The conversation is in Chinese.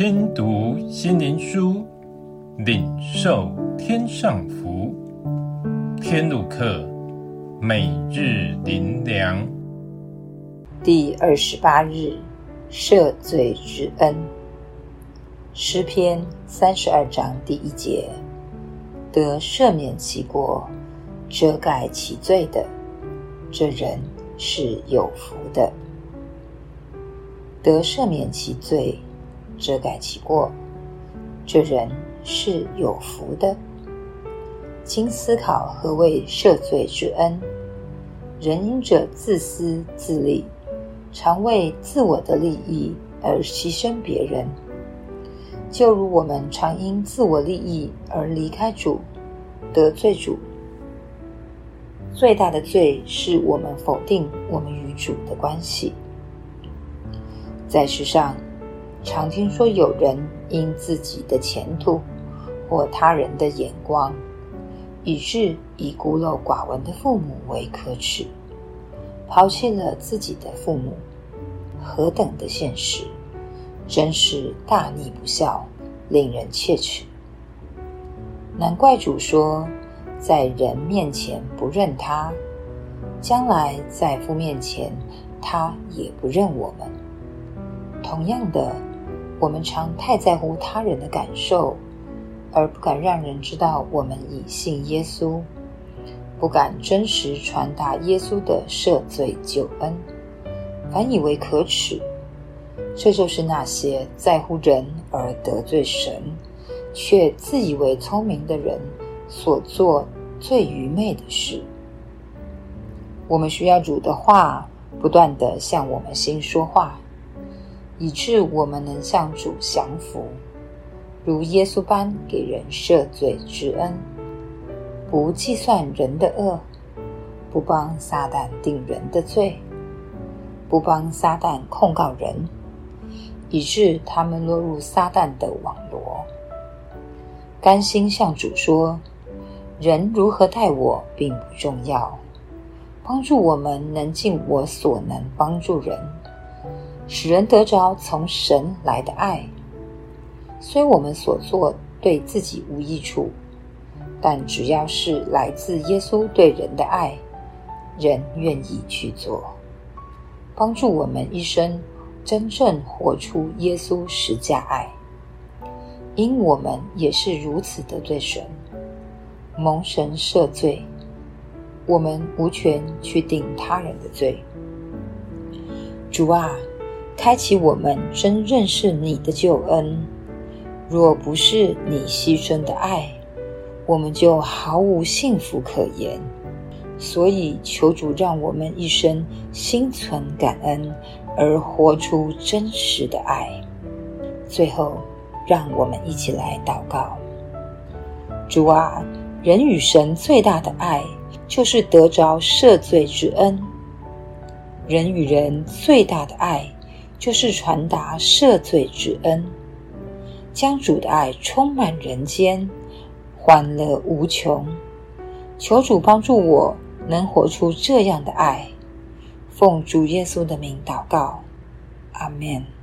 听读心灵书，领受天上福。天路客，每日灵粮，第二十八日，赦罪之恩。诗篇三十二章第一节：得赦免其过、遮盖其罪的，这人是有福的。得赦免其罪、遮盖其过，这人是有福的。经思考何谓赦罪之恩，人因着自私自利，常为自我的利益而牺牲别人，就如我们常因自我利益而离开主，得罪主。最大的罪是我们否定我们与主的关系。在世上，常听说有人因自己的前途或他人的眼光，以致以孤陋寡闻的父母为可耻，抛弃了自己的父母，何等的现实！真是大逆不孝，令人切齿。难怪主说，在人面前不认他，将来在父面前，他也不认我们。同样的，我们常太在乎他人的感受，而不敢让人知道我们已信耶稣，不敢真实传达耶稣的赦罪救恩，反以为可耻。这就是那些在乎人而得罪神，却自以为聪明的人所做最愚昧的事。我们需要主的话，不断地向我们心说话。以致我们能向主降服，如耶稣般给人赦罪之恩，不计算人的恶，不帮撒旦定人的罪，不帮撒旦控告人，以致他们落入撒旦的网罗。甘心向主说：人如何待我并不重要，帮助我们能尽我所能帮助人。使人得着从神来的爱，虽我们所做对自己无益处，但只要是来自耶稣对人的爱，人愿意去做，帮助我们一生真正活出耶稣十架爱。因我们也是如此得罪神，蒙神赦罪，我们无权去定他人的罪。主啊！开启我们真认识你的救恩，若不是你牺牲的爱，我们就毫无幸福可言。所以求主让我们一生心存感恩，而活出真实的爱。最后，让我们一起来祷告：主啊，人与神最大的爱，就是得着赦罪之恩。人与人最大的爱。就是传达赦罪之恩，将主的爱充满人间，欢乐无穷。求主帮助我能活出这样的爱，奉主耶稣的名祷告，阿门。